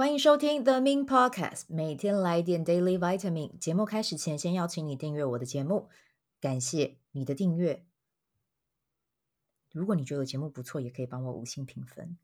欢迎收听 The Min Podcast，每天来点 Daily Vitamin。节目开始前，先邀请你订阅我的节目，感谢你的订阅。如果你觉得节目不错，也可以帮我五星评分。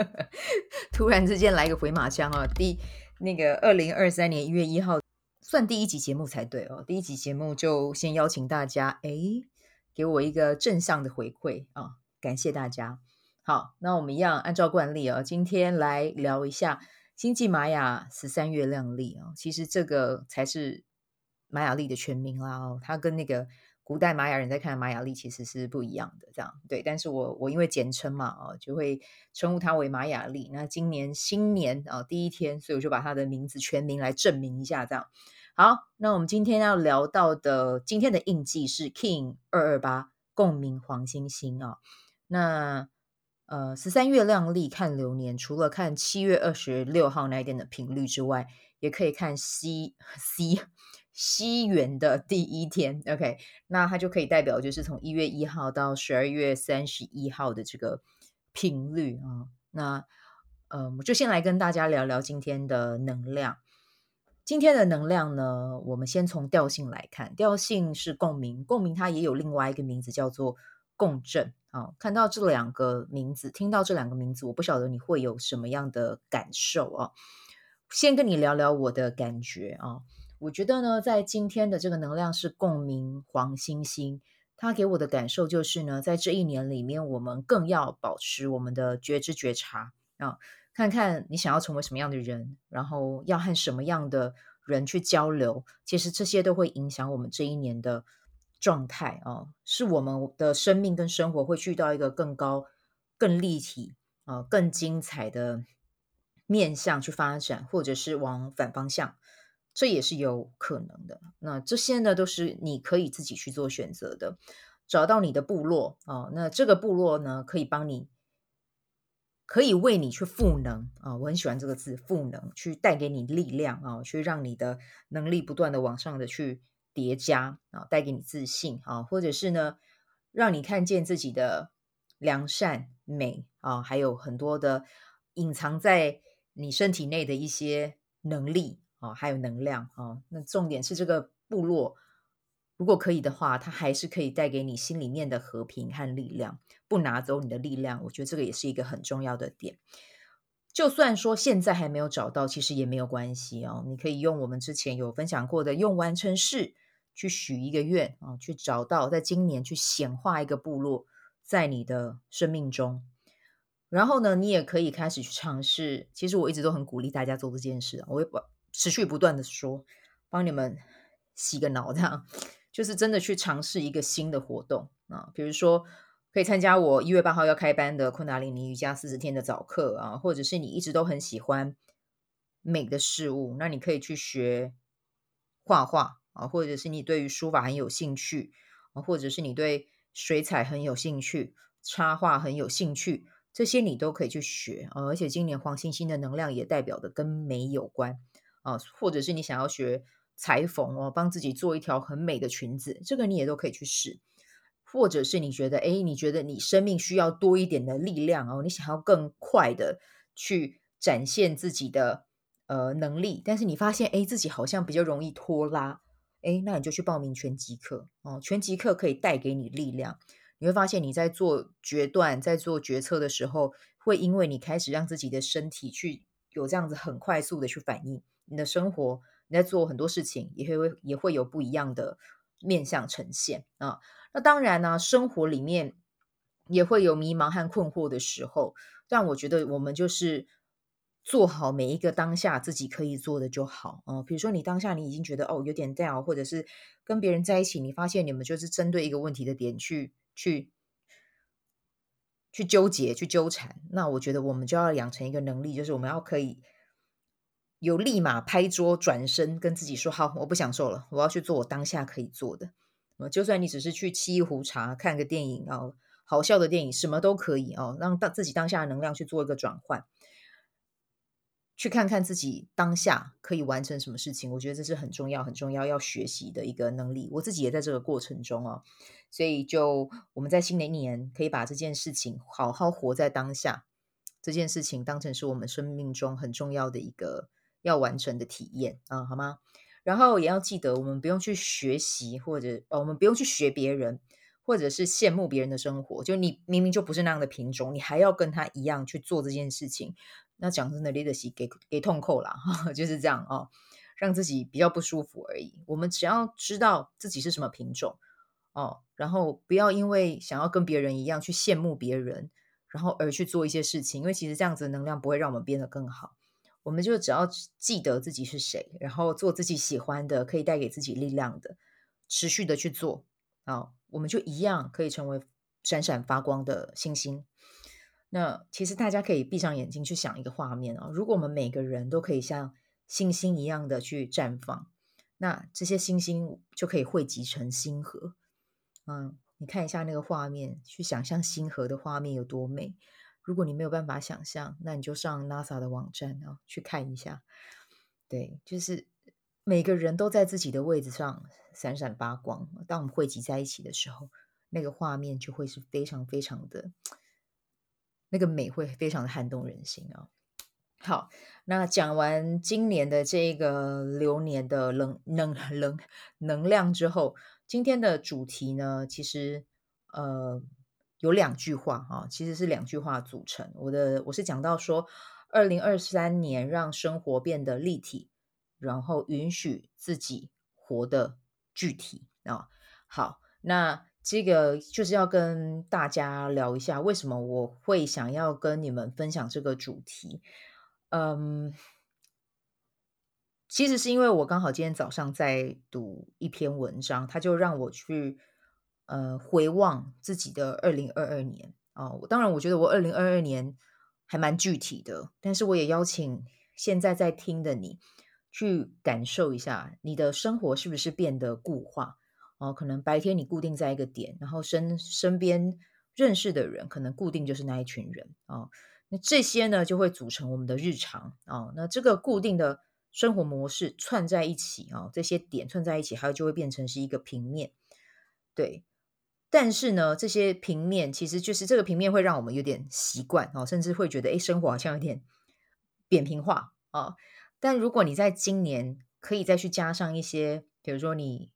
突然之间来个回马枪啊！第那个二零二三年一月一号，算第一集节目才对哦。第一集节目就先邀请大家，哎，给我一个正向的回馈啊！感谢大家。好，那我们一样按照惯例啊，今天来聊一下星际玛雅十三月亮历啊。其实这个才是玛雅历的全名啦哦，它跟那个古代玛雅人在看玛雅历其实是不一样的，这样对。但是我我因为简称嘛哦，就会称呼它为玛雅历。那今年新年啊第一天，所以我就把它的名字全名来证明一下，这样。好，那我们今天要聊到的今天的印记是 King 二二八共鸣黄星星啊，那。呃，十三月亮历看流年，除了看七月二十六号那一天的频率之外，也可以看西 西西元的第一天。OK，那它就可以代表就是从一月一号到十二月三十一号的这个频率啊。那呃，我就先来跟大家聊聊今天的能量。今天的能量呢，我们先从调性来看，调性是共鸣，共鸣它也有另外一个名字叫做共振。啊，看到这两个名字，听到这两个名字，我不晓得你会有什么样的感受啊？先跟你聊聊我的感觉啊。我觉得呢，在今天的这个能量是共鸣黄星星，它给我的感受就是呢，在这一年里面，我们更要保持我们的觉知觉察啊，看看你想要成为什么样的人，然后要和什么样的人去交流，其实这些都会影响我们这一年的。状态啊，是我们的生命跟生活会去到一个更高、更立体啊、更精彩的面向去发展，或者是往反方向，这也是有可能的。那这些呢，都是你可以自己去做选择的。找到你的部落啊，那这个部落呢，可以帮你，可以为你去赋能啊。我很喜欢这个字“赋能”，去带给你力量啊，去让你的能力不断的往上的去。叠加啊，带给你自信啊，或者是呢，让你看见自己的良善美啊，还有很多的隐藏在你身体内的一些能力啊，还有能量啊。那重点是这个部落，如果可以的话，它还是可以带给你心里面的和平和力量，不拿走你的力量。我觉得这个也是一个很重要的点。就算说现在还没有找到，其实也没有关系哦。你可以用我们之前有分享过的用完成式。去许一个愿啊，去找到在今年去显化一个部落在你的生命中，然后呢，你也可以开始去尝试。其实我一直都很鼓励大家做这件事，我会持续不断的说，帮你们洗个脑，这样就是真的去尝试一个新的活动啊，比如说可以参加我一月八号要开班的昆达里尼瑜伽四十天的早课啊，或者是你一直都很喜欢美的事物，那你可以去学画画。啊，或者是你对于书法很有兴趣啊，或者是你对水彩很有兴趣，插画很有兴趣，这些你都可以去学啊。而且今年黄星星的能量也代表的跟美有关啊，或者是你想要学裁缝哦，帮自己做一条很美的裙子，这个你也都可以去试。或者是你觉得，哎，你觉得你生命需要多一点的力量哦，你想要更快的去展现自己的呃能力，但是你发现，哎，自己好像比较容易拖拉。哎，那你就去报名拳击课哦。拳击课可以带给你力量，你会发现你在做决断、在做决策的时候，会因为你开始让自己的身体去有这样子很快速的去反应，你的生活你在做很多事情也会也会有不一样的面向呈现啊。那当然呢，生活里面也会有迷茫和困惑的时候，但我觉得我们就是。做好每一个当下自己可以做的就好啊、比如说，你当下你已经觉得哦有点 down，或者是跟别人在一起，你发现你们就是针对一个问题的点去去去纠结、去纠缠。那我觉得我们就要养成一个能力，就是我们要可以有立马拍桌转身跟自己说：好，我不享受了，我要去做我当下可以做的。呃、就算你只是去沏一壶茶、看个电影啊、好笑的电影，什么都可以哦、让当自己当下的能量去做一个转换。去看看自己当下可以完成什么事情，我觉得这是很重要、很重要要学习的一个能力。我自己也在这个过程中哦，所以就我们在新的一年可以把这件事情好好活在当下，这件事情当成是我们生命中很重要的一个要完成的体验啊，好吗？然后也要记得，我们不用去学习，或者哦，我们不用去学别人，或者是羡慕别人的生活。就你明明就不是那样的品种，你还要跟他一样去做这件事情，那讲真的，leadership 给给痛扣啦，就是这样哦，让自己比较不舒服而已。我们只要知道自己是什么品种哦，然后不要因为想要跟别人一样去羡慕别人，然后而去做一些事情，因为其实这样子的能量不会让我们变得更好。我们就只要记得自己是谁，然后做自己喜欢的，可以带给自己力量的，持续的去做啊，我们就一样可以成为闪闪发光的星星。那其实大家可以闭上眼睛去想一个画面啊，如果我们每个人都可以像星星一样的去绽放，那这些星星就可以汇集成星河。嗯，你看一下那个画面，去想象星河的画面有多美。如果你没有办法想象，那你就上 NASA 的网站啊，去看一下。对，就是每个人都在自己的位置上闪闪发光。当我们汇集在一起的时候，那个画面就会是非常非常的，那个美会非常的撼动人心啊。好，那讲完今年的这个流年的能能能能量之后，今天的主题呢，其实呃。有两句话啊，其实是两句话组成。我的我是讲到说，二零二三年让生活变得立体，然后允许自己活得具体啊。好，那这个就是要跟大家聊一下，为什么我会想要跟你们分享这个主题。嗯，其实是因为我刚好今天早上在读一篇文章，他就让我去。呃，回望自己的二零二二年啊，哦，当然，我觉得我二零二二年还蛮具体的，但是我也邀请现在在听的你去感受一下，你的生活是不是变得固化哦？可能白天你固定在一个点，然后身身边认识的人可能固定就是那一群人哦。那这些呢，就会组成我们的日常哦。那这个固定的生活模式串在一起，哦，这些点串在一起，还有就会变成是一个平面，对。但是呢，这些平面其实就是这个平面会让我们有点习惯哦，甚至会觉得诶，生活好像有点扁平化啊、哦。但如果你在今年可以再去加上一些，比如说你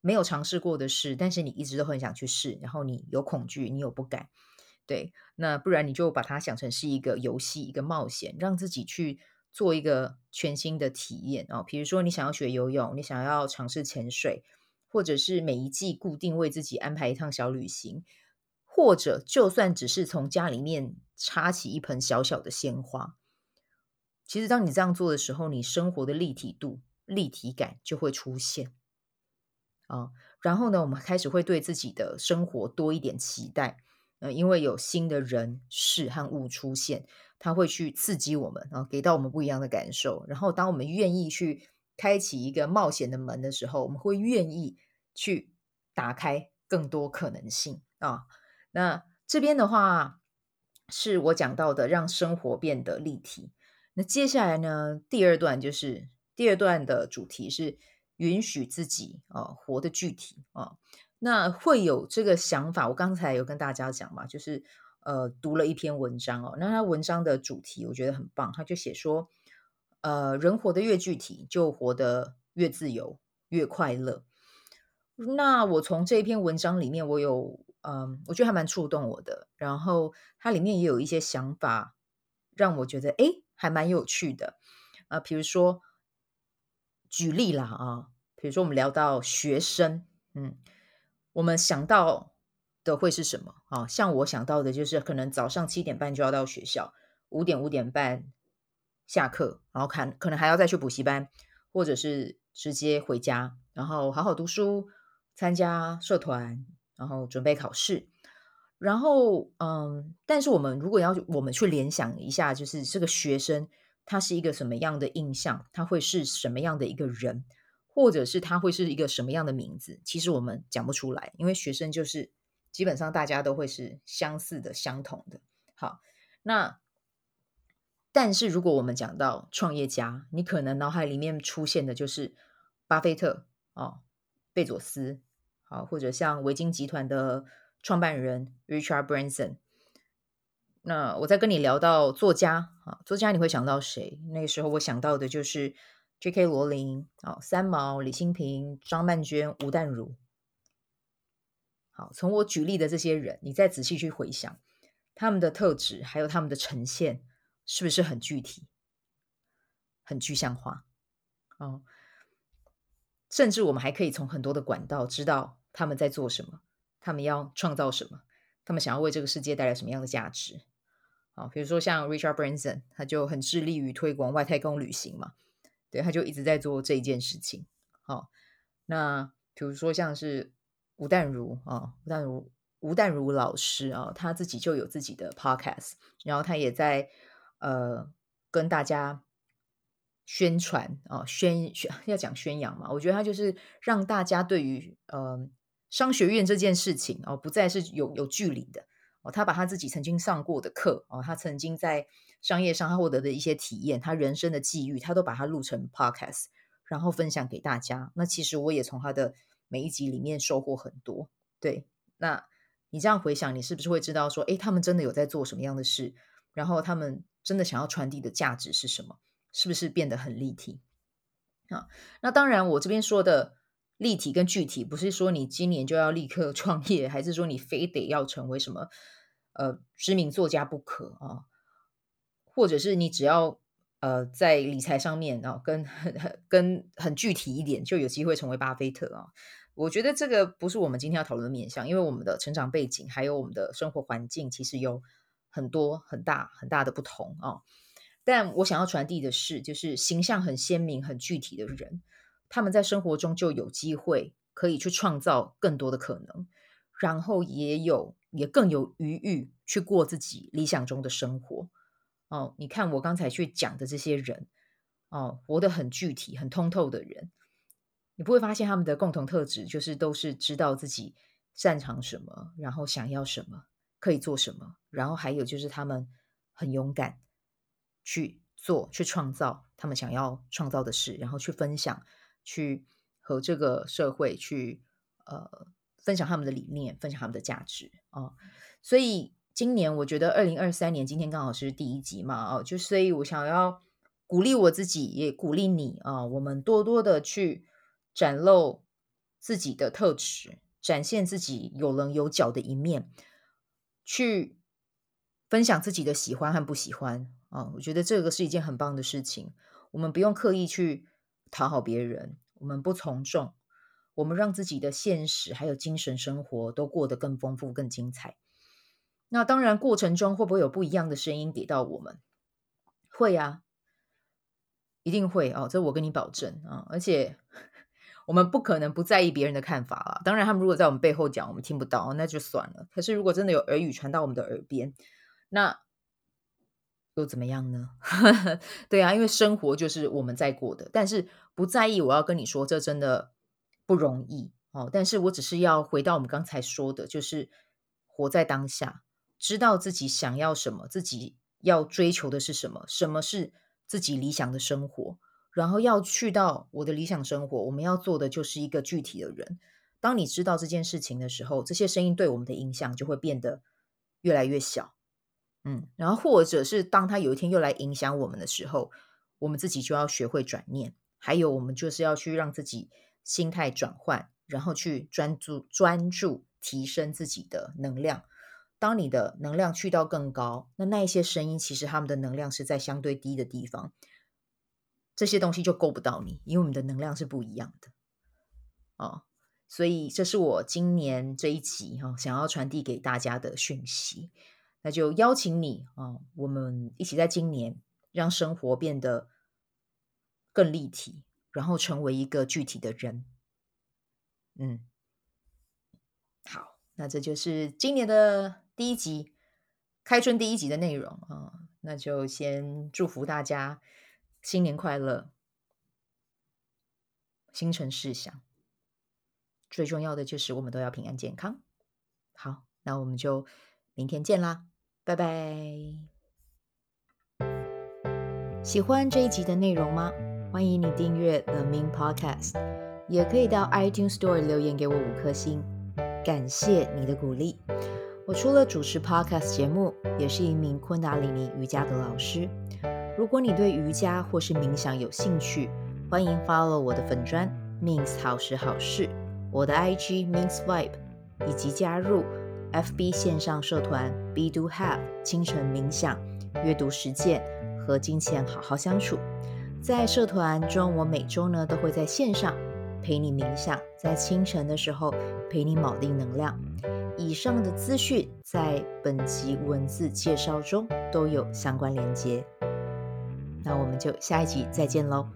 没有尝试过的事，但是你一直都很想去试，然后你有恐惧，你有不敢，对，那不然你就把它想成是一个游戏，一个冒险，让自己去做一个全新的体验、哦。比如说你想要学游泳，你想要尝试潜水。或者是每一季固定为自己安排一趟小旅行，或者就算只是从家里面插起一盆小小的鲜花，其实当你这样做的时候，你生活的立体度、立体感就会出现啊。然后呢，我们开始会对自己的生活多一点期待，呃，因为有新的人事和物出现，它会去刺激我们，然后给到我们不一样的感受。然后，当我们愿意去。开启一个冒险的门的时候，我们会愿意去打开更多可能性啊。那这边的话是我讲到的，让生活变得立体。那接下来呢，第二段就是第二段的主题是允许自己啊活得具体啊。那会有这个想法，我刚才有跟大家讲嘛，就是呃读了一篇文章哦。那他文章的主题我觉得很棒，他就写说。呃，人活得越具体，就活得越自由、越快乐。那我从这一篇文章里面，我有嗯，我觉得还蛮触动我的。然后它里面也有一些想法，让我觉得诶，还蛮有趣的。啊、比如说举例啦啊，比如说我们聊到学生，嗯，我们想到的会是什么啊？像我想到的就是，可能早上七点半就要到学校，五点五点半。下课，然后看可能还要再去补习班，或者是直接回家，然后好好读书，参加社团，然后准备考试。然后，嗯，但是我们如果要我们去联想一下，就是这个学生他是一个什么样的印象，他会是什么样的一个人，或者是他会是一个什么样的名字？其实我们讲不出来，因为学生就是基本上大家都会是相似的、相同的。好，那。但是如果我们讲到创业家，你可能脑海里面出现的就是巴菲特哦，贝佐斯，好，或者像维京集团的创办人 Richard Branson。那我在跟你聊到作家啊，作家你会想到谁？那个时候我想到的就是 J.K. 罗琳啊，三毛、李欣频、张曼娟、吴淡如。好，从我举例的这些人，你再仔细去回想他们的特质，还有他们的呈现，是不是很具体、很具象化？哦，甚至我们还可以从很多的管道知道他们在做什么，他们要创造什么，他们想要为这个世界带来什么样的价值。啊，比如说像 Richard Branson，他就很致力于推广外太空旅行嘛，对，他就一直在做这一件事情。好，那比如说像是。吴淡如啊，吴淡如，吴淡如老师啊，他自己就有自己的 podcast，然后他也在呃跟大家宣传啊，宣宣要讲宣扬嘛，我觉得他就是让大家对于呃商学院这件事情哦，不再是有有距离的哦，他把他自己曾经上过的课哦，他曾经在商业上他获得的一些体验，他人生的际遇，他都把它录成 podcast，然后分享给大家。那其实我也从他的。每一集里面收获很多，对，那你这样回想，你是不是会知道说，诶，他们真的有在做什么样的事？然后他们真的想要传递的价值是什么？是不是变得很立体？啊，那当然，我这边说的立体跟具体，不是说你今年就要立刻 创业，还是说你非得要成为什么呃知名作家不可啊？或者是你只要。呃，在理财上面啊，跟很很跟很具体一点，就有机会成为巴菲特啊。我觉得这个不是我们今天要讨论的面向，因为我们的成长背景还有我们的生活环境，其实有很多很大很大的不同啊。但我想要传递的是，就是形象很鲜明、很具体的人，他们在生活中就有机会可以去创造更多的可能，然后也有也更有余裕去过自己理想中的生活。哦，你看我刚才去讲的这些人，哦，活得很具体、很通透的人，你不会发现他们的共同特质就是都是知道自己擅长什么，然后想要什么，可以做什么，然后还有就是他们很勇敢去做、去创造他们想要创造的事，然后去分享，去和这个社会去呃分享他们的理念，分享他们的价值啊，所以。今年我觉得二零二三年今天刚好是第一集嘛，哦，就所以我想要鼓励我自己，也鼓励你啊，我们多多的去展露自己的特质，展现自己有棱有角的一面，去分享自己的喜欢和不喜欢啊，我觉得这个是一件很棒的事情。我们不用刻意去讨好别人，我们不从众，我们让自己的现实还有精神生活都过得更丰富、更精彩。那当然，过程中会不会有不一样的声音给到我们？会啊，一定会哦，这我跟你保证啊！而且我们不可能不在意别人的看法啊。当然，他们如果在我们背后讲，我们听不到，那就算了。可是，如果真的有耳语传到我们的耳边，那又怎么样呢？对啊，因为生活就是我们在过的。但是不在意，我要跟你说，这真的不容易哦。但是我只是要回到我们刚才说的，就是活在当下。知道自己想要什么，自己要追求的是什么，什么是自己理想的生活，然后要去到我的理想生活，我们要做的就是一个具体的人。当你知道这件事情的时候，这些声音对我们的影响就会变得越来越小。嗯，然后或者是当他有一天又来影响我们的时候，我们自己就要学会转念，还有我们就是要去让自己心态转换，然后去专注专注提升自己的能量。当你的能量去到更高，那那一些声音其实他们的能量是在相对低的地方，这些东西就够不到你，因为我们的能量是不一样的哦。所以这是我今年这一集哈、想要传递给大家的讯息，那就邀请你啊、哦，我们一起在今年让生活变得更立体，然后成为一个具体的人。嗯，好，那这就是今年的。第一集，开春第一集的内容啊，那就先祝福大家新年快乐，心诚事想，最重要的就是我们都要平安健康。好，那我们就明天见啦，拜拜。喜欢这一集的内容吗？欢迎你订阅 The Min Podcast，也可以到 iTunes Store 留言给我五颗星，感谢你的鼓励。我除了主持 Podcast 节目，也是一名昆达里尼瑜伽的老师。如果你对瑜伽或是冥想有兴趣，欢迎 follow 我的粉砖 Min's 好时好事，我的 IG Min's Vibe，以及加入 FB 线上社团 B Do Have 清晨冥想、阅读实践和金钱好好相处。在社团中，我每周呢都会在线上陪你冥想，在清晨的时候陪你锚定能量。以上的资讯在本集文字介绍中都有相关连接。那我们就下一集再见喽。